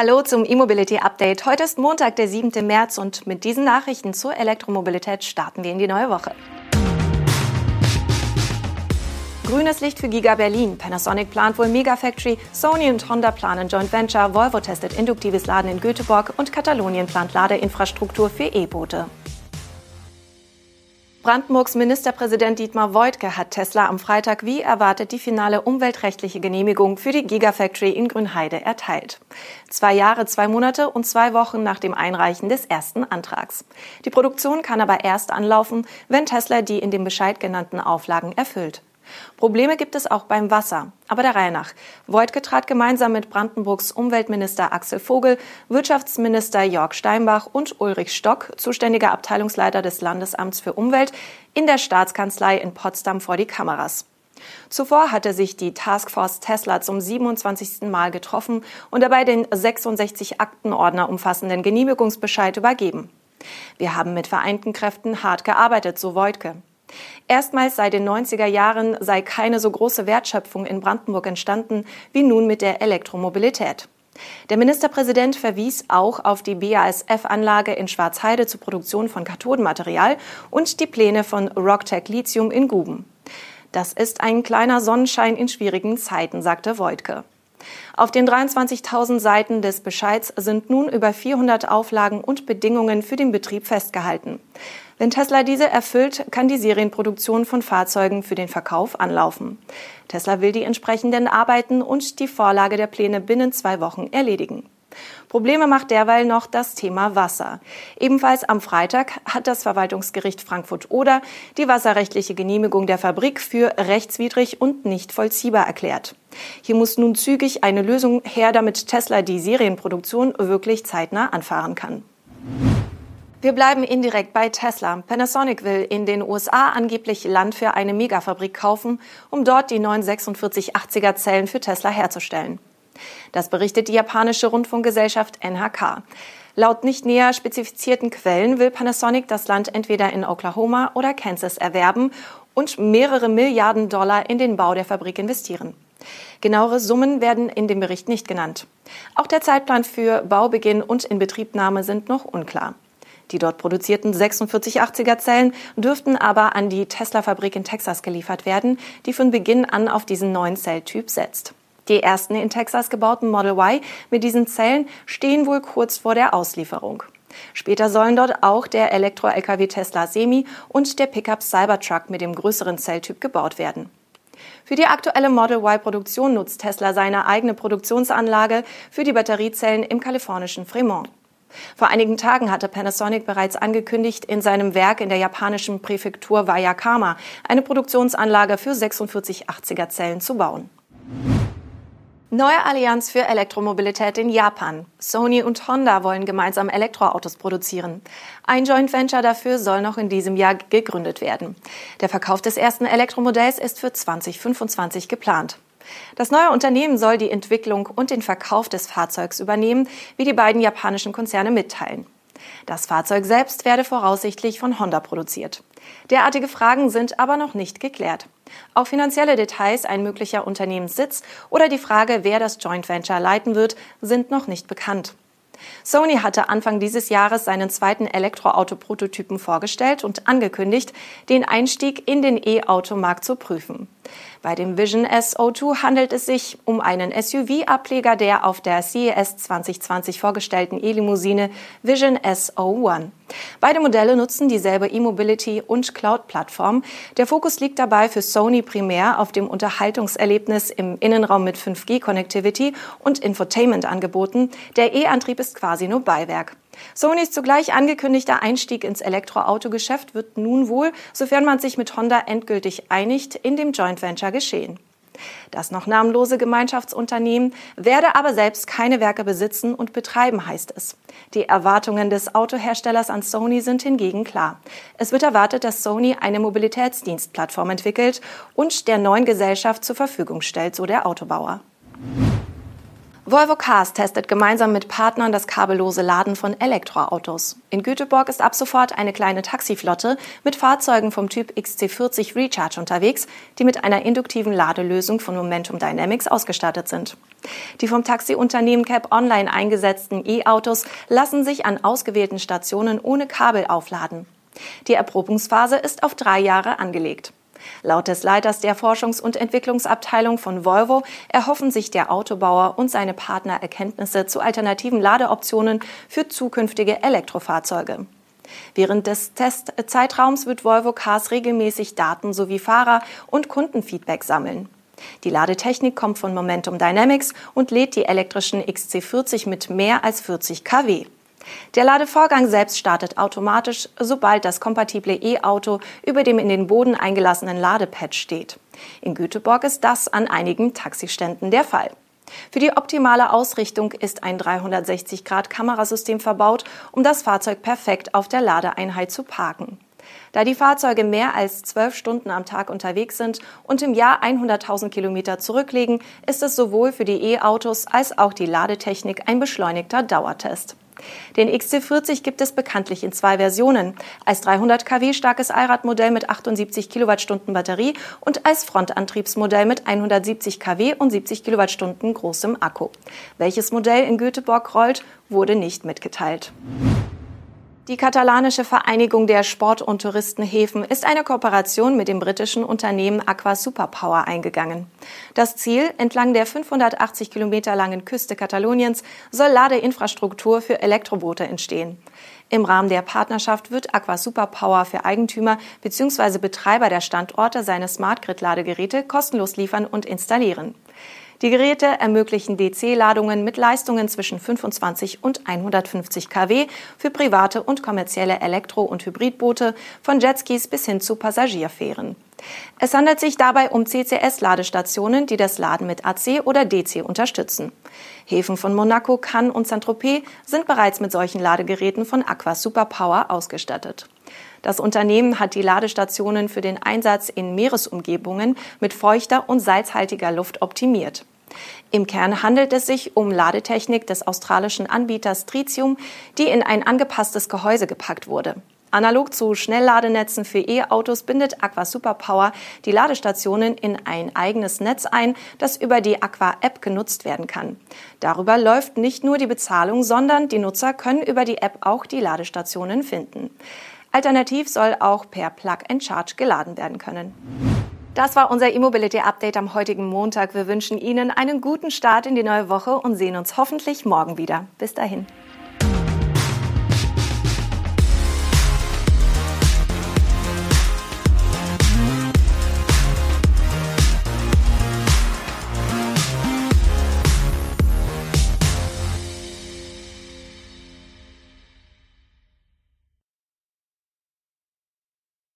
Hallo zum E-Mobility Update. Heute ist Montag, der 7. März und mit diesen Nachrichten zur Elektromobilität starten wir in die neue Woche. Grünes Licht für Giga Berlin. Panasonic plant wohl Megafactory. Sony und Honda planen Joint Venture. Volvo testet induktives Laden in Göteborg und Katalonien plant Ladeinfrastruktur für E-Boote. Brandenburgs Ministerpräsident Dietmar Woidke hat Tesla am Freitag wie erwartet die finale umweltrechtliche Genehmigung für die Gigafactory in Grünheide erteilt. Zwei Jahre, zwei Monate und zwei Wochen nach dem Einreichen des ersten Antrags. Die Produktion kann aber erst anlaufen, wenn Tesla die in dem Bescheid genannten Auflagen erfüllt. Probleme gibt es auch beim Wasser. Aber der Reihe nach. Voigtke trat gemeinsam mit Brandenburgs Umweltminister Axel Vogel, Wirtschaftsminister Jörg Steinbach und Ulrich Stock, zuständiger Abteilungsleiter des Landesamts für Umwelt, in der Staatskanzlei in Potsdam vor die Kameras. Zuvor hatte sich die Taskforce Tesla zum 27. Mal getroffen und dabei den 66 Aktenordner umfassenden Genehmigungsbescheid übergeben. Wir haben mit vereinten Kräften hart gearbeitet, so Voigtke. Erstmals seit den 90er Jahren sei keine so große Wertschöpfung in Brandenburg entstanden wie nun mit der Elektromobilität. Der Ministerpräsident verwies auch auf die BASF-Anlage in Schwarzheide zur Produktion von Kathodenmaterial und die Pläne von Rocktech Lithium in Guben. Das ist ein kleiner Sonnenschein in schwierigen Zeiten, sagte Voigtke. Auf den 23.000 Seiten des Bescheids sind nun über 400 Auflagen und Bedingungen für den Betrieb festgehalten. Wenn Tesla diese erfüllt, kann die Serienproduktion von Fahrzeugen für den Verkauf anlaufen. Tesla will die entsprechenden Arbeiten und die Vorlage der Pläne binnen zwei Wochen erledigen. Probleme macht derweil noch das Thema Wasser. Ebenfalls am Freitag hat das Verwaltungsgericht Frankfurt-Oder die wasserrechtliche Genehmigung der Fabrik für rechtswidrig und nicht vollziehbar erklärt. Hier muss nun zügig eine Lösung her, damit Tesla die Serienproduktion wirklich zeitnah anfahren kann. Wir bleiben indirekt bei Tesla. Panasonic will in den USA angeblich Land für eine Megafabrik kaufen, um dort die neuen 4680er Zellen für Tesla herzustellen. Das berichtet die japanische Rundfunkgesellschaft NHK. Laut nicht näher spezifizierten Quellen will Panasonic das Land entweder in Oklahoma oder Kansas erwerben und mehrere Milliarden Dollar in den Bau der Fabrik investieren. Genauere Summen werden in dem Bericht nicht genannt. Auch der Zeitplan für Baubeginn und Inbetriebnahme sind noch unklar. Die dort produzierten 4680er Zellen dürften aber an die Tesla-Fabrik in Texas geliefert werden, die von Beginn an auf diesen neuen Zelltyp setzt. Die ersten in Texas gebauten Model Y mit diesen Zellen stehen wohl kurz vor der Auslieferung. Später sollen dort auch der Elektro-Lkw Tesla Semi und der Pickup Cybertruck mit dem größeren Zelltyp gebaut werden. Für die aktuelle Model Y-Produktion nutzt Tesla seine eigene Produktionsanlage für die Batteriezellen im kalifornischen Fremont. Vor einigen Tagen hatte Panasonic bereits angekündigt, in seinem Werk in der japanischen Präfektur Wayakama eine Produktionsanlage für 4680er Zellen zu bauen. Neue Allianz für Elektromobilität in Japan. Sony und Honda wollen gemeinsam Elektroautos produzieren. Ein Joint Venture dafür soll noch in diesem Jahr gegründet werden. Der Verkauf des ersten Elektromodells ist für 2025 geplant. Das neue Unternehmen soll die Entwicklung und den Verkauf des Fahrzeugs übernehmen, wie die beiden japanischen Konzerne mitteilen. Das Fahrzeug selbst werde voraussichtlich von Honda produziert. Derartige Fragen sind aber noch nicht geklärt. Auch finanzielle Details, ein möglicher Unternehmenssitz oder die Frage, wer das Joint Venture leiten wird, sind noch nicht bekannt. Sony hatte Anfang dieses Jahres seinen zweiten Elektroauto-Prototypen vorgestellt und angekündigt, den Einstieg in den E-Automarkt zu prüfen. Bei dem Vision SO2 handelt es sich um einen SUV-Ableger der auf der CES 2020 vorgestellten E-Limousine Vision SO1. Beide Modelle nutzen dieselbe E-Mobility und Cloud-Plattform. Der Fokus liegt dabei für Sony primär auf dem Unterhaltungserlebnis im Innenraum mit 5G-Connectivity und Infotainment-Angeboten. Der E-Antrieb ist quasi nur Beiwerk. Sonys zugleich angekündigter Einstieg ins Elektroautogeschäft wird nun wohl, sofern man sich mit Honda endgültig einigt, in dem Joint Venture geschehen. Das noch namenlose Gemeinschaftsunternehmen werde aber selbst keine Werke besitzen und betreiben, heißt es. Die Erwartungen des Autoherstellers an Sony sind hingegen klar. Es wird erwartet, dass Sony eine Mobilitätsdienstplattform entwickelt und der neuen Gesellschaft zur Verfügung stellt, so der Autobauer. Volvo Cars testet gemeinsam mit Partnern das kabellose Laden von Elektroautos. In Göteborg ist ab sofort eine kleine Taxiflotte mit Fahrzeugen vom Typ XC40 Recharge unterwegs, die mit einer induktiven Ladelösung von Momentum Dynamics ausgestattet sind. Die vom Taxiunternehmen Cap Online eingesetzten E-Autos lassen sich an ausgewählten Stationen ohne Kabel aufladen. Die Erprobungsphase ist auf drei Jahre angelegt. Laut des Leiters der Forschungs- und Entwicklungsabteilung von Volvo erhoffen sich der Autobauer und seine Partner Erkenntnisse zu alternativen Ladeoptionen für zukünftige Elektrofahrzeuge. Während des Testzeitraums wird Volvo Cars regelmäßig Daten sowie Fahrer- und Kundenfeedback sammeln. Die Ladetechnik kommt von Momentum Dynamics und lädt die elektrischen XC40 mit mehr als 40 kW. Der Ladevorgang selbst startet automatisch, sobald das kompatible E-Auto über dem in den Boden eingelassenen Ladepad steht. In Göteborg ist das an einigen Taxiständen der Fall. Für die optimale Ausrichtung ist ein 360-Grad-Kamerasystem verbaut, um das Fahrzeug perfekt auf der Ladeeinheit zu parken. Da die Fahrzeuge mehr als zwölf Stunden am Tag unterwegs sind und im Jahr 100.000 Kilometer zurücklegen, ist es sowohl für die E-Autos als auch die Ladetechnik ein beschleunigter Dauertest. Den XC40 gibt es bekanntlich in zwei Versionen. Als 300 kW starkes Allradmodell mit 78 Kilowattstunden Batterie und als Frontantriebsmodell mit 170 kW und 70 Kilowattstunden großem Akku. Welches Modell in Göteborg rollt, wurde nicht mitgeteilt. Die katalanische Vereinigung der Sport- und Touristenhäfen ist eine Kooperation mit dem britischen Unternehmen Aqua Superpower eingegangen. Das Ziel, entlang der 580 Kilometer langen Küste Kataloniens soll Ladeinfrastruktur für Elektroboote entstehen. Im Rahmen der Partnerschaft wird Aqua Superpower für Eigentümer bzw. Betreiber der Standorte seine Smart Grid Ladegeräte kostenlos liefern und installieren. Die Geräte ermöglichen DC-Ladungen mit Leistungen zwischen 25 und 150 kW für private und kommerzielle Elektro- und Hybridboote von Jetskis bis hin zu Passagierfähren. Es handelt sich dabei um CCS-Ladestationen, die das Laden mit AC oder DC unterstützen. Häfen von Monaco, Cannes und Saint-Tropez sind bereits mit solchen Ladegeräten von Aqua Superpower ausgestattet. Das Unternehmen hat die Ladestationen für den Einsatz in Meeresumgebungen mit feuchter und salzhaltiger Luft optimiert. Im Kern handelt es sich um Ladetechnik des australischen Anbieters Tritium, die in ein angepasstes Gehäuse gepackt wurde. Analog zu Schnellladenetzen für E-Autos bindet Aqua Superpower die Ladestationen in ein eigenes Netz ein, das über die Aqua App genutzt werden kann. Darüber läuft nicht nur die Bezahlung, sondern die Nutzer können über die App auch die Ladestationen finden. Alternativ soll auch per Plug and Charge geladen werden können. Das war unser E-Mobility Update am heutigen Montag. Wir wünschen Ihnen einen guten Start in die neue Woche und sehen uns hoffentlich morgen wieder. Bis dahin.